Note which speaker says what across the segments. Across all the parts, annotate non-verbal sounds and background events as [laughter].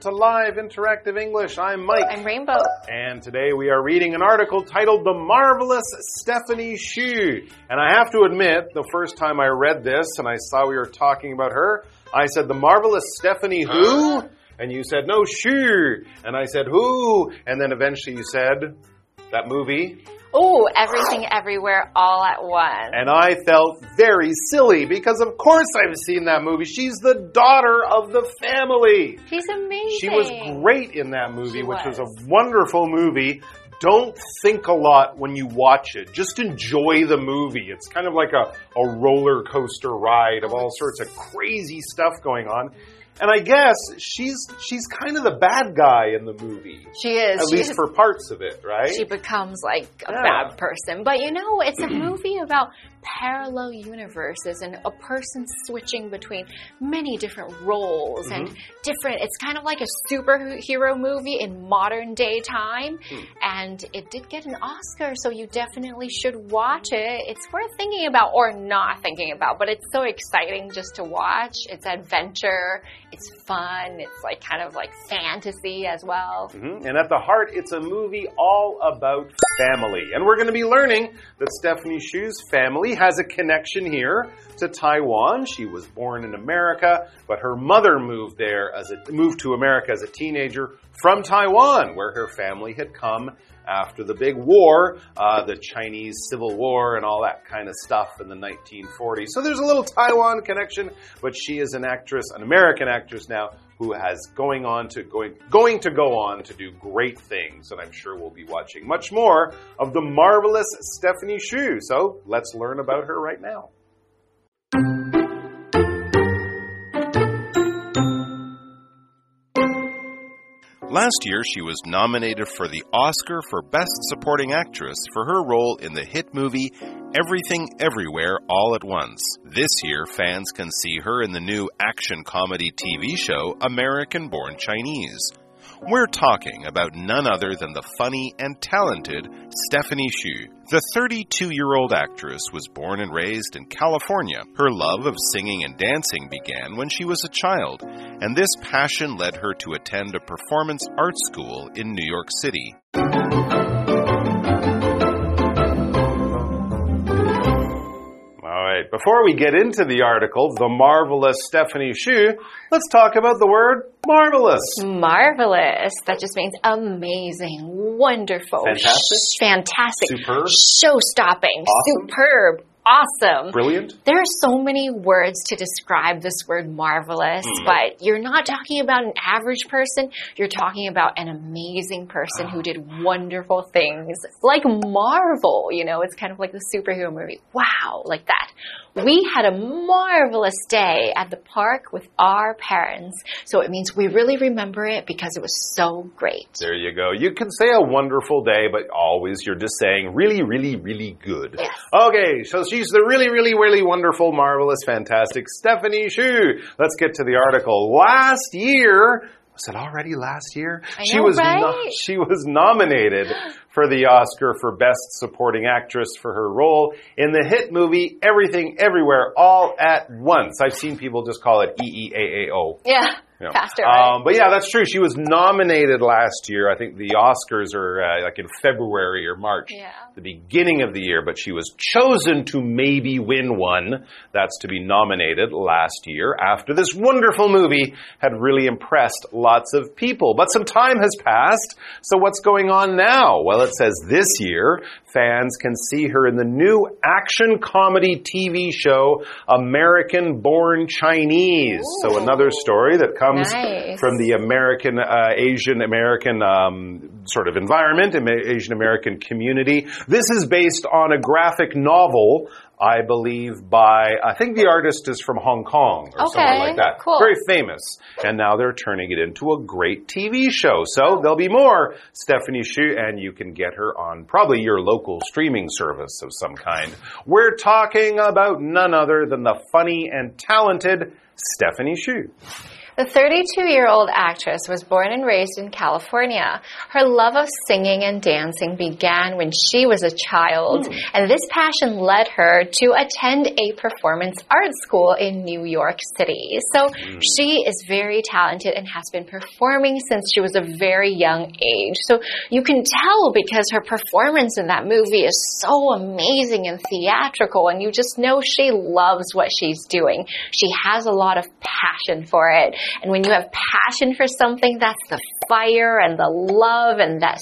Speaker 1: to Live Interactive English. I'm Mike.
Speaker 2: I'm Rainbow.
Speaker 1: And today we are reading an article titled The Marvelous Stephanie Hsu. And I have to admit, the first time I read this and I saw we were talking about her, I said, The Marvelous Stephanie who? And you said, No, Hsu. And I said, Who? And then eventually you said, That movie.
Speaker 2: Oh, everything everywhere all at once.
Speaker 1: And I felt very silly because, of course, I've seen that movie. She's the daughter of the family.
Speaker 2: She's amazing.
Speaker 1: She was great in that movie,
Speaker 2: She
Speaker 1: which was.
Speaker 2: was.
Speaker 1: a wonderful movie. Don't think a lot when you watch it. Just enjoy the movie. It's kind of like a, a roller coaster ride of all sorts of crazy stuff going on. And I guess she's she's kind of the bad guy in the movie.
Speaker 2: She is.
Speaker 1: At
Speaker 2: She
Speaker 1: least
Speaker 2: is-
Speaker 1: for parts of it, right?
Speaker 2: She becomes like a
Speaker 1: Yeah.
Speaker 2: bad person. But you know, it's a [clears throat] movie about parallel universes and a person switching between many different roles
Speaker 1: Mm-hmm.
Speaker 2: and different. It's kind of like a superhero movie in modern day time.
Speaker 1: Hmm.
Speaker 2: And it did get an Oscar, so you definitely should watch it. It's worth thinking about or not thinking about, but it's so exciting just to watch. It's adventure, it's fun, it's like kind of like fantasy as well.
Speaker 1: Mhm. And at the heart, it's a movie all about family. And we're going to be learning that Stephanie Hsu's family has a connection here to Taiwan. She was born in America, but her mother moved there as a moved to America as a teenager from Taiwan, where her family had come after the big war, uh, the Chinese Civil War, and all that kind of stuff in the 1940s. So there's a little Taiwan connection, but she is an actress, an American actress now, who has going on to going going to go on to do great things, and I'm sure we'll be watching much more of the marvelous Stephanie Hsu. So let's learn about her right now.
Speaker 3: Last year, she was nominated for the Oscar for Best Supporting Actress for her role in the hit movie Everything Everywhere All at Once. This year, fans can see her in the new action comedy TV show American Born Chinese. We're talking about none other than the funny and talented Stephanie Hsu. The 32 year old actress was born and raised in California. Her love of singing and dancing began when she was a child, and this passion led her to attend a performance art school in New York City.
Speaker 1: Before we get into the article, the marvelous Stephanie Hsu, let's talk about the word marvelous.
Speaker 2: Marvelous. That just means amazing, wonderful,
Speaker 1: Fantastic?
Speaker 2: fantastic,
Speaker 1: Superb?
Speaker 2: show stopping,
Speaker 1: Awesome?
Speaker 2: superb, awesome.
Speaker 1: Brilliant.
Speaker 2: There are so many words to describe this word marvelous,
Speaker 1: Hmm.
Speaker 2: but you're not talking about an average person. You're talking about an amazing person who did wonderful things, like Marvel. You know, it's kind of like the superhero movie. Wow, like that. We had a marvelous day at the park with our parents, so it means we really remember it because it was so great.
Speaker 1: There you go. You can say a wonderful day, but always you're just saying really, really, really good.
Speaker 2: Yes.
Speaker 1: Okay, so she's the really, really, really wonderful, marvelous, fantastic Stephanie Hsu. Let's get to the article. Last year, was it already last year?
Speaker 2: I
Speaker 1: she
Speaker 2: know,
Speaker 1: was
Speaker 2: right?
Speaker 1: she was nominated [gasps] for the Oscar for Best Supporting Actress for her role in the hit movie Everything Everywhere All at Once. I've seen people just call it E EEAAO.
Speaker 2: Yeah,
Speaker 1: you know.
Speaker 2: faster. right?
Speaker 1: Um, but yeah, that's true. She was nominated last year. I think the Oscars are uh, like in February or March,
Speaker 2: Yeah.
Speaker 1: the beginning of the year. But she was chosen to maybe win one. That's to be nominated last year after this wonderful movie had really impressed lots of people. But some time has passed. So what's going on now? Well, it says this year fans can see her in the new action comedy TV show American Born Chinese. So another story that comes
Speaker 2: Nice.
Speaker 1: from the American, uh, Asian American um, sort of environment, Asian American community. This is based on a graphic novel. I believe by, I think the artist is from Hong Kong or
Speaker 2: Okay,
Speaker 1: like that.
Speaker 2: cool.
Speaker 1: Very famous. And now they're turning it into a great TV show. So there'll be more Stephanie Hsu and you can get her on probably your local streaming service of some kind. We're talking about none other than the funny and talented Stephanie Hsu.
Speaker 2: The 32 year old actress was born and raised in California. Her love of singing and dancing began when she was a child, mm. and this passion led her to attend a performance art school in New York City. So mm. she is very talented and has been performing since she was a very young age. So you can tell because her performance in that movie is so amazing and theatrical, and you just know she loves what she's doing. She has a lot of passion for it. And when you have passion for something, that's the fire and the love and that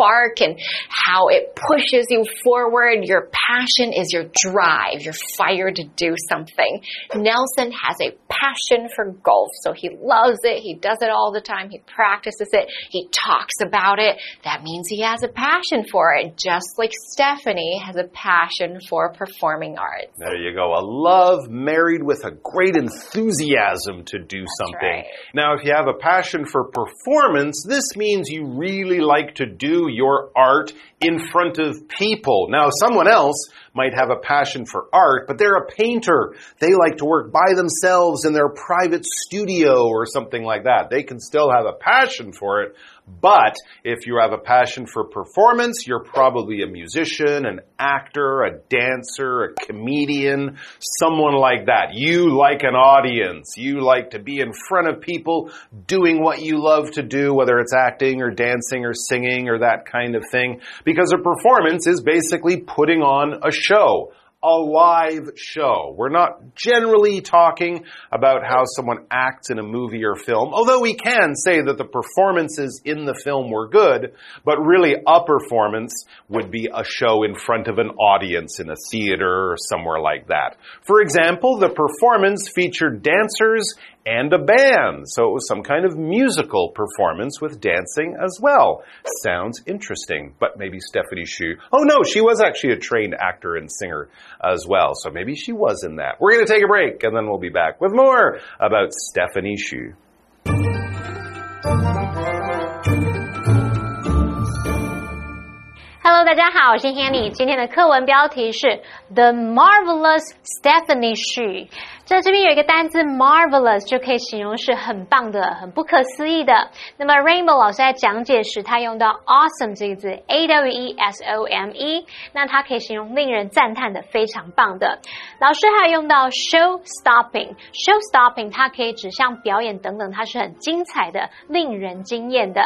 Speaker 2: spark and how it pushes you forward. Your passion is your drive, your fire to do something. Nelson has a passion for golf, so he loves it. He does it all the time. He practices it. He talks about it. That means he has a passion for it, just like Stephanie has a passion for performing arts.
Speaker 1: There you go. A love married with a great enthusiasm to do
Speaker 2: That's
Speaker 1: something.
Speaker 2: Right.
Speaker 1: Now, if you have a passion for performance, this means you really like to do your art in front of people. Now, someone else might have a passion for art, but they're a painter. They like to work by themselves in their private studio or something like that. They can still have a passion for it, but if you have a passion for performance, you're probably a musician, an actor, a dancer, a comedian, someone like that. You like an audience. You like to be in front of people doing what you love to do, whether it's acting or dancing or singing or that kind of thing. Because a performance is basically putting on a show a live show. We're not generally talking about how someone acts in a movie or film, although we can say that the performances in the film were good, but really a performance would be a show in front of an audience in a theater or somewhere like that. For example, the performance featured dancers and a band. So it was some kind of musical performance with dancing as well. Sounds interesting, but maybe Stephanie Hsu. Oh no, she was actually a trained actor and singer as well. So maybe she was in that. We're going to take a break and then we'll be back with more about Stephanie Hsu.
Speaker 4: Hello，大家好，我是 Hanny。今天的课文标题是《The Marvelous Stephanie Hsu》。在这边有一个单字 marvelous 就可以形容是很棒的、很不可思议的。那么 Rainbow 老师在讲解时，他用到 awesome 这个字，a w e s o m e，那它可以形容令人赞叹的、非常棒的。老师还用到 show stopping，show stopping 它可以指向表演等等，它是很精彩的、令人惊艳的。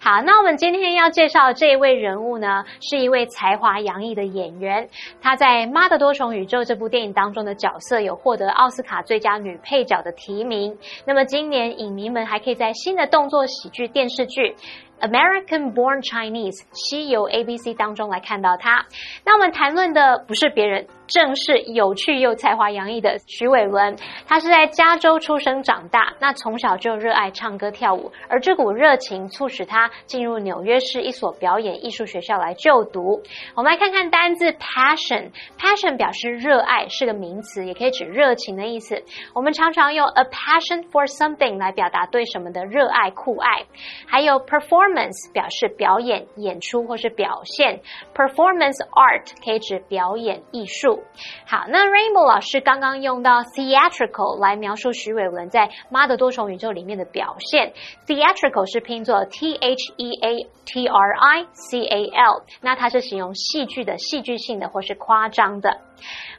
Speaker 4: 好，那我们今天要介绍的这一位人物呢，是一位才华洋溢的演员。他在《妈的多重宇宙》这部电影当中的角色有获得奥斯斯卡最佳女配角的提名。那么今年影迷们还可以在新的动作喜剧电视剧。American Born Chinese 西游 ABC 当中来看到他。那我们谈论的不是别人，正是有趣又才华洋溢的徐伟伦。他是在加州出生长大，那从小就热爱唱歌跳舞，而这股热情促使他进入纽约市一所表演艺术学校来就读。我们来看看单字 passion。passion 表示热爱，是个名词，也可以指热情的意思。我们常常用 a passion for something 来表达对什么的热爱、酷爱。还有 perform。Performance 表示表演、演出或是表现，performance art 可以指表演艺术。好，那 Rainbow 老师刚刚用到 theatrical 来描述徐伟文在《妈的多重宇宙》里面的表现，theatrical 是拼作 t h e a t r i c a l，那它是形容戏剧的、戏剧性的或是夸张的。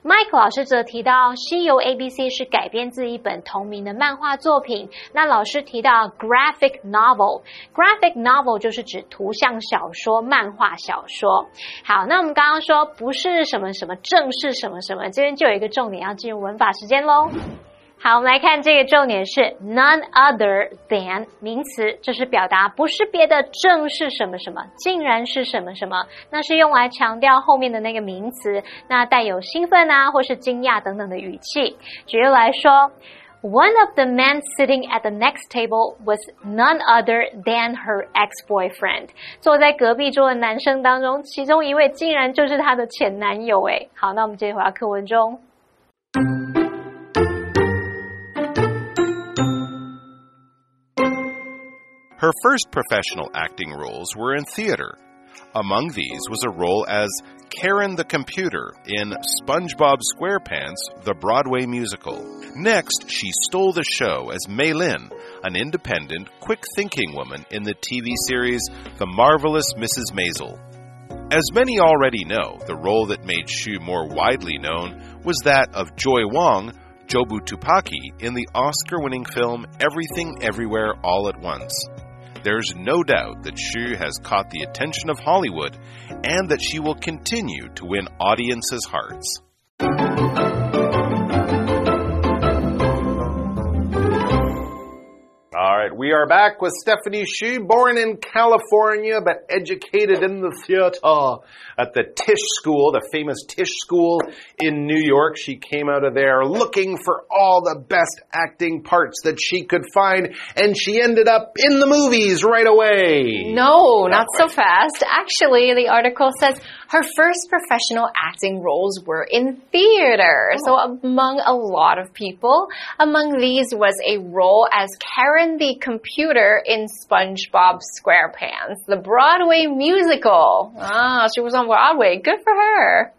Speaker 4: Mike 老师则提到，《西游 ABC》是改编自一本同名的漫画作品。那老师提到 graphic novel，graphic novel 就是指图像小说、漫画小说。好，那我们刚刚说不是什么什么，正是什么什么，这边就有一个重点要进入文法时间喽。好，我们来看这个重点是 none other than 名词，这是表达不是别的，正是什么什么，竟然是什么什么，那是用来强调后面的那个名词，那带有兴奋啊或是惊讶等等的语气。举例来说，One of the men sitting at the next table was none other than her ex-boyfriend。坐在隔壁桌的男生当中，其中一位竟然就是她的前男友。诶，好，那我们接着回到课文中。
Speaker 3: Her first professional acting roles were in theater. Among these was a role as Karen the Computer in SpongeBob SquarePants, the Broadway musical. Next, she stole the show as Mei Lin, an independent, quick thinking woman in the TV series The Marvelous Mrs. Maisel. As many already know, the role that made Hsu more widely known was that of Joy Wong, Jobu Tupaki, in the Oscar winning film Everything Everywhere All at Once. There's no doubt that Hsu has caught the attention of Hollywood and that she will continue to win audiences' hearts.
Speaker 1: Right, we are back with Stephanie Hsu, born in California but educated in the theater at the Tisch School, the famous Tisch School in New York. She came out of there looking for all the best acting parts that she could find, and she ended up in the movies right away.
Speaker 2: No, not so fast. Actually, the article says her first professional acting roles were in theater. So among a lot of people, among these was a role as Karen the computer in SpongeBob SquarePants, the Broadway musical. Ah, she was on Broadway. Good for her.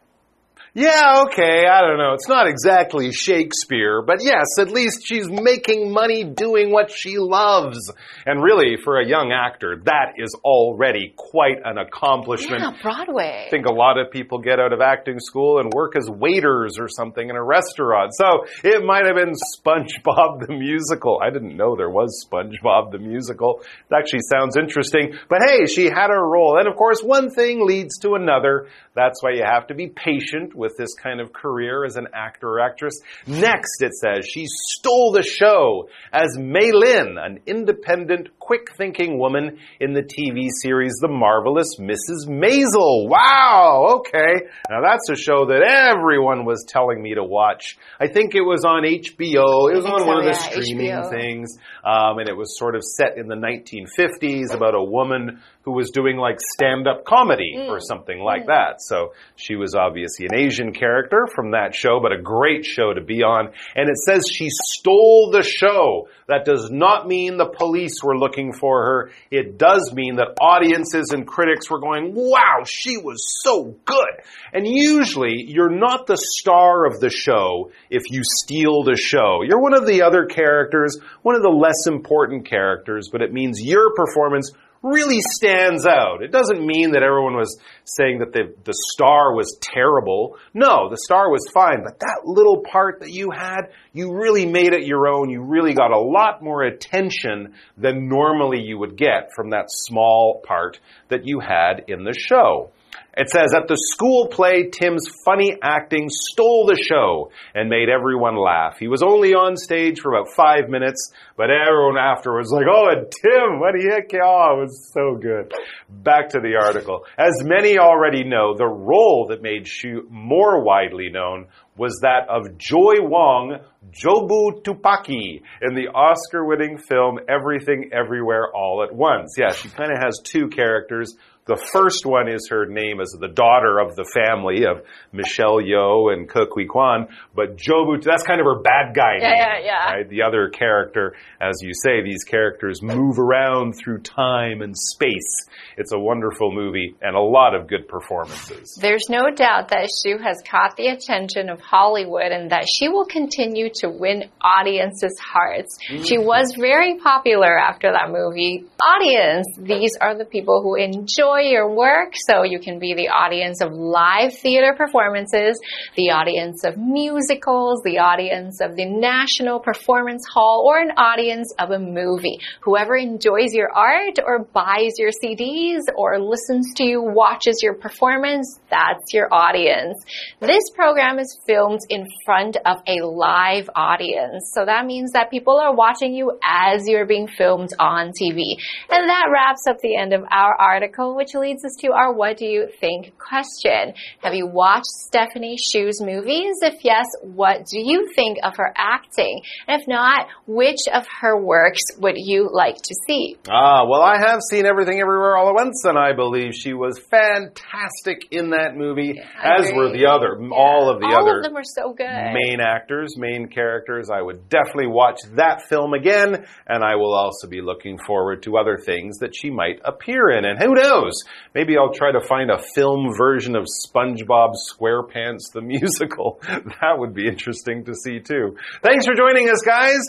Speaker 1: Yeah, okay, I don't know. It's not exactly Shakespeare, but yes, at least she's making money doing what she loves. And really, for a young actor, that is already quite an accomplishment.
Speaker 2: Yeah, Broadway.
Speaker 1: I think a lot of people get out of acting school and work as waiters or something in a restaurant. So it might have been SpongeBob the musical. I didn't know there was SpongeBob the musical. It actually sounds interesting. But hey, she had her role. And of course, one thing leads to another. That's why you have to be patient with this kind of career as an actor or actress. Next, it says she stole the show as Mei Lin, an independent, quick thinking woman in the TV series The Marvelous Mrs. Maisel. Wow, okay. Now that's a show that everyone was telling me to watch. I think it was on HBO. It was on
Speaker 2: so,
Speaker 1: one of the
Speaker 2: yeah,
Speaker 1: streaming
Speaker 2: HBO.
Speaker 1: things. Um, and it was sort of set in the 1950s about a woman who was doing like stand up comedy
Speaker 2: Mm.
Speaker 1: or something like that. So she was obviously an Asian character from that show, but a great show to be on. And it says she stole the show. That does not mean the police were looking for her. It does mean that audiences and critics were going, wow, she was so good. And usually you're not the star of the show if you steal the show. You're one of the other characters, one of the less important characters, but it means your performance really stands out. It doesn't mean that everyone was saying that the, the star was terrible. No, the star was fine, but that little part that you had, you really made it your own. You really got a lot more attention than normally you would get from that small part that you had in the show. It says, at the school play, Tim's funny acting stole the show and made everyone laugh. He was only on stage for about five minutes, but everyone afterwards was like, oh, and Tim, what you heck? Oh, it was so good. Back to the article. As many already know, the role that made Hsu more widely known was that of Joy Wong, Jobu Tupaki, in the Oscar winning film Everything Everywhere All at Once. Yeah, she kind of has two characters. The first one is her name as the daughter of the family of Michelle Yeoh and Ke Kui Quan, but Jobu, that's kind of her bad guy
Speaker 2: Yeah,
Speaker 1: name.
Speaker 2: yeah, yeah.
Speaker 1: Right? The other character, as you say, these characters move around through time and space. It's a wonderful movie and a lot of good performances.
Speaker 2: There's no doubt that Hsu has caught the attention of Hollywood and that she will continue to win audiences' hearts. She mm. was very popular after that movie. Audience, these are the people who enjoy your work, so you can be the audience of live theater performances, the audience of musicals, the audience of the National Performance Hall, or an audience of a movie. Whoever enjoys your art or buys your CDs or listens to you, watches your performance, that's your audience. This program is filmed in front of a live audience. So that means that people are watching you as you're being filmed on TV. And that wraps up the end of our article, which leads us to our what do you think question. Have you watched Stephanie Hsu's movies? If yes, what do you think of her acting? And if not, which of her works would you like to see?
Speaker 1: Ah, well, I have seen Everything Everywhere All at Once, and I believe she was fantastic in that movie,
Speaker 2: I
Speaker 1: as were the other, all of the
Speaker 2: All
Speaker 1: other
Speaker 2: of them are so good.
Speaker 1: main actors, main characters. I would definitely watch that film again, and I will also be looking forward to other things that she might appear in. And who knows? Maybe I'll try to find a film version of SpongeBob SquarePants the [laughs] musical. That would be interesting to see too. Thanks for joining us, guys.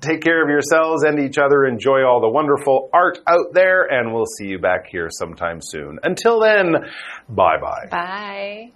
Speaker 1: Take care of yourselves and each other. Enjoy all the wonderful art out there, and we'll see you back here sometime soon. Until then, bye bye.
Speaker 2: Bye.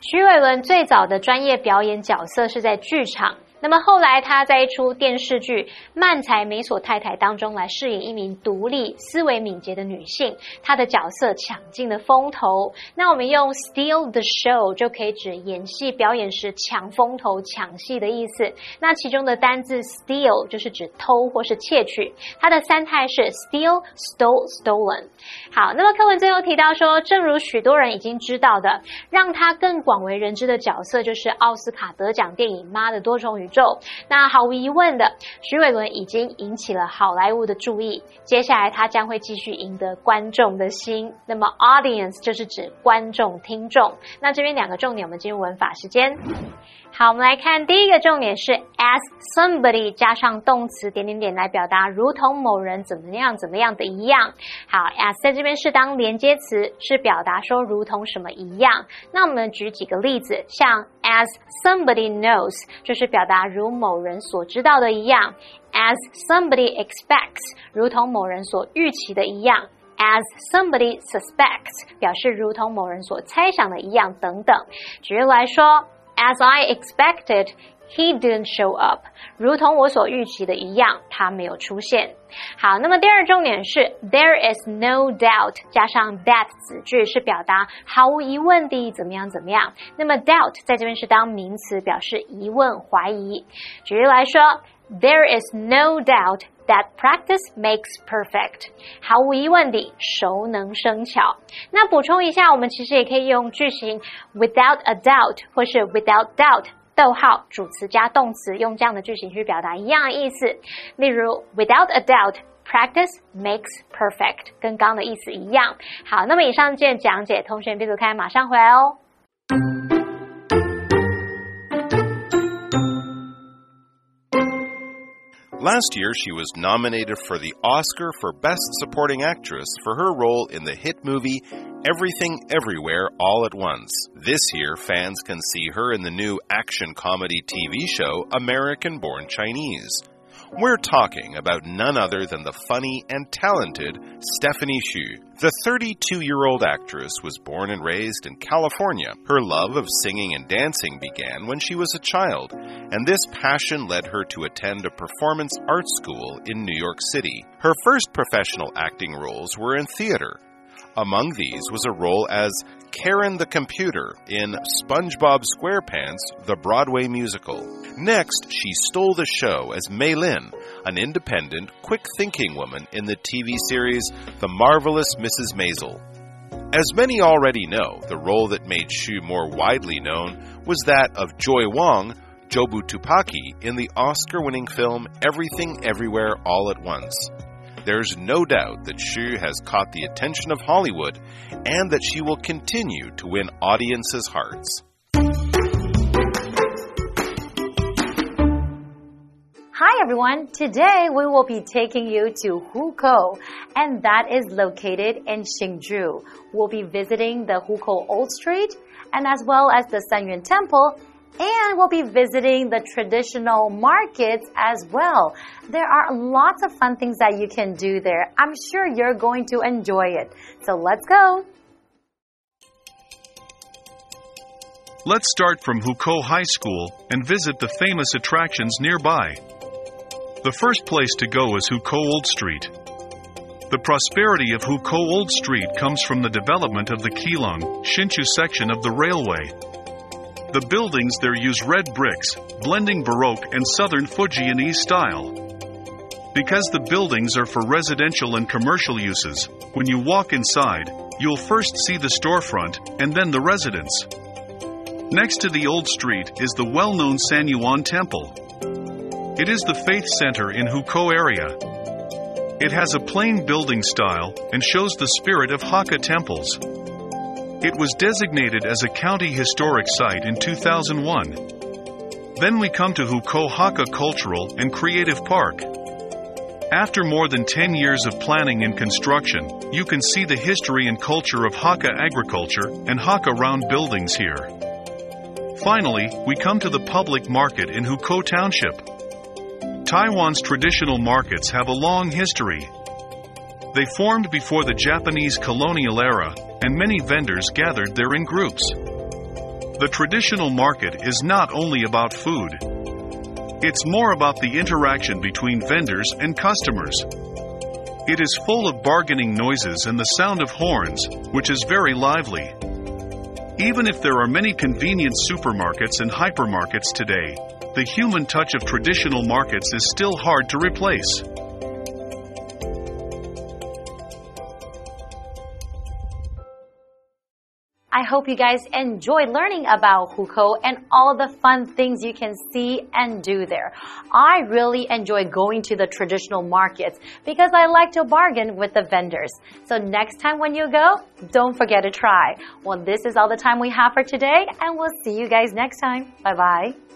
Speaker 4: 徐伟伦最早的专业表演角色是在剧场。 那么后来，他在一出电视剧《漫才美索太太》当中来饰演一名独立、思维敏捷的女性，她的角色抢尽了风头。那我们用 steal the show 就可以指演戏表演时抢风头、抢戏的意思。那其中的单字 steal 就是指偷或是窃取，它的三态是 steal、stole、stolen。好，那么课文最后提到说，正如许多人已经知道的，让他更广为人知的角色就是奥斯卡得奖电影《妈的多重宇宙》。那毫无疑问的，徐伟伦已经引起了好莱坞的注意。接下来，他将会继续赢得观众的心。那么，audience 就是指观众、听众。那这边两个重点，我们进入文法时间。好，我们来看第一个重点是 as somebody 加上动词点点点来表达，如同某人怎么样怎么样的一样。好，as 在这边是当连接词，是表达说如同什么一样。那我们举几个例子，像 as somebody knows 就是表达如某人所知道的一样；as somebody expects 如同某人所预期的一样；as somebody suspects 表示如同某人所猜想的一样等等。举例来说。As I expected, he didn't show up. 如同我所预期的一样，他没有出现。好，那么第二重点是 there is no doubt 加上 that 子句是表达毫无疑问的怎么样怎么样。那么 doubt 在这边是当名词，表示疑问、怀疑。举例来说，There is no doubt. That practice makes perfect，毫无疑问地熟能生巧。那补充一下，我们其实也可以用句型 without a doubt 或是 without doubt，逗号主词加动词，用这样的句型去表达一样的意思。例如，without a doubt，practice makes perfect，跟刚刚的意思一样。好，那么以上件讲解，同学别走开，马上回来哦。
Speaker 3: Last year, she was nominated for the Oscar for Best Supporting Actress for her role in the hit movie Everything Everywhere All at Once. This year, fans can see her in the new action comedy TV show American Born Chinese. We're talking about none other than the funny and talented Stephanie Hsu. The 32 year old actress was born and raised in California. Her love of singing and dancing began when she was a child, and this passion led her to attend a performance art school in New York City. Her first professional acting roles were in theater. Among these was a role as Karen the Computer in SpongeBob SquarePants, the Broadway musical. Next, she stole the show as Mei Lin, an independent, quick thinking woman in the TV series The Marvelous Mrs. Maisel. As many already know, the role that made Hsu more widely known was that of Joy Wong, Jobu Tupaki, in the Oscar winning film Everything Everywhere All at Once there's no doubt that Hsu has caught the attention of Hollywood and that she will continue to win audiences' hearts.
Speaker 5: Hi everyone, today we will be taking you to Hukou and that is located in Hsinchu. We'll be visiting the Hukou Old Street and as well as the Sanyuan Temple and we'll be visiting the traditional markets as well. There are lots of fun things that you can do there. I'm sure you're going to enjoy it. So let's go.
Speaker 6: Let's start from Hukou High School and visit the famous attractions nearby. The first place to go is Hukou Old Street. The prosperity of Hukou Old Street comes from the development of the Keelung, Hsinchu section of the railway. The buildings there use red bricks, blending Baroque and Southern Fujianese style. Because the buildings are for residential and commercial uses, when you walk inside, you'll first see the storefront and then the residence. Next to the old street is the well known San Yuan Temple. It is the faith center in Hukou area. It has a plain building style and shows the spirit of Hakka temples. It was designated as a county historic site in 2001. Then we come to Hukou Hakka Cultural and Creative Park. After more than 10 years of planning and construction, you can see the history and culture of Hakka agriculture and Hakka round buildings here. Finally, we come to the public market in Hukou Township. Taiwan's traditional markets have a long history. They formed before the Japanese colonial era, and many vendors gathered there in groups. The traditional market is not only about food. It's more about the interaction between vendors and customers. It is full of bargaining noises and the sound of horns, which is very lively. Even if there are many convenient supermarkets and hypermarkets today, the human touch of traditional markets is still hard to replace.
Speaker 5: Hope you guys enjoyed learning about Hukou and all the fun things you can see and do there. I really enjoy going to the traditional markets because I like to bargain with the vendors. So next time when you go, don't forget to try. Well, this is all the time we have for today and we'll see you guys next time. Bye bye.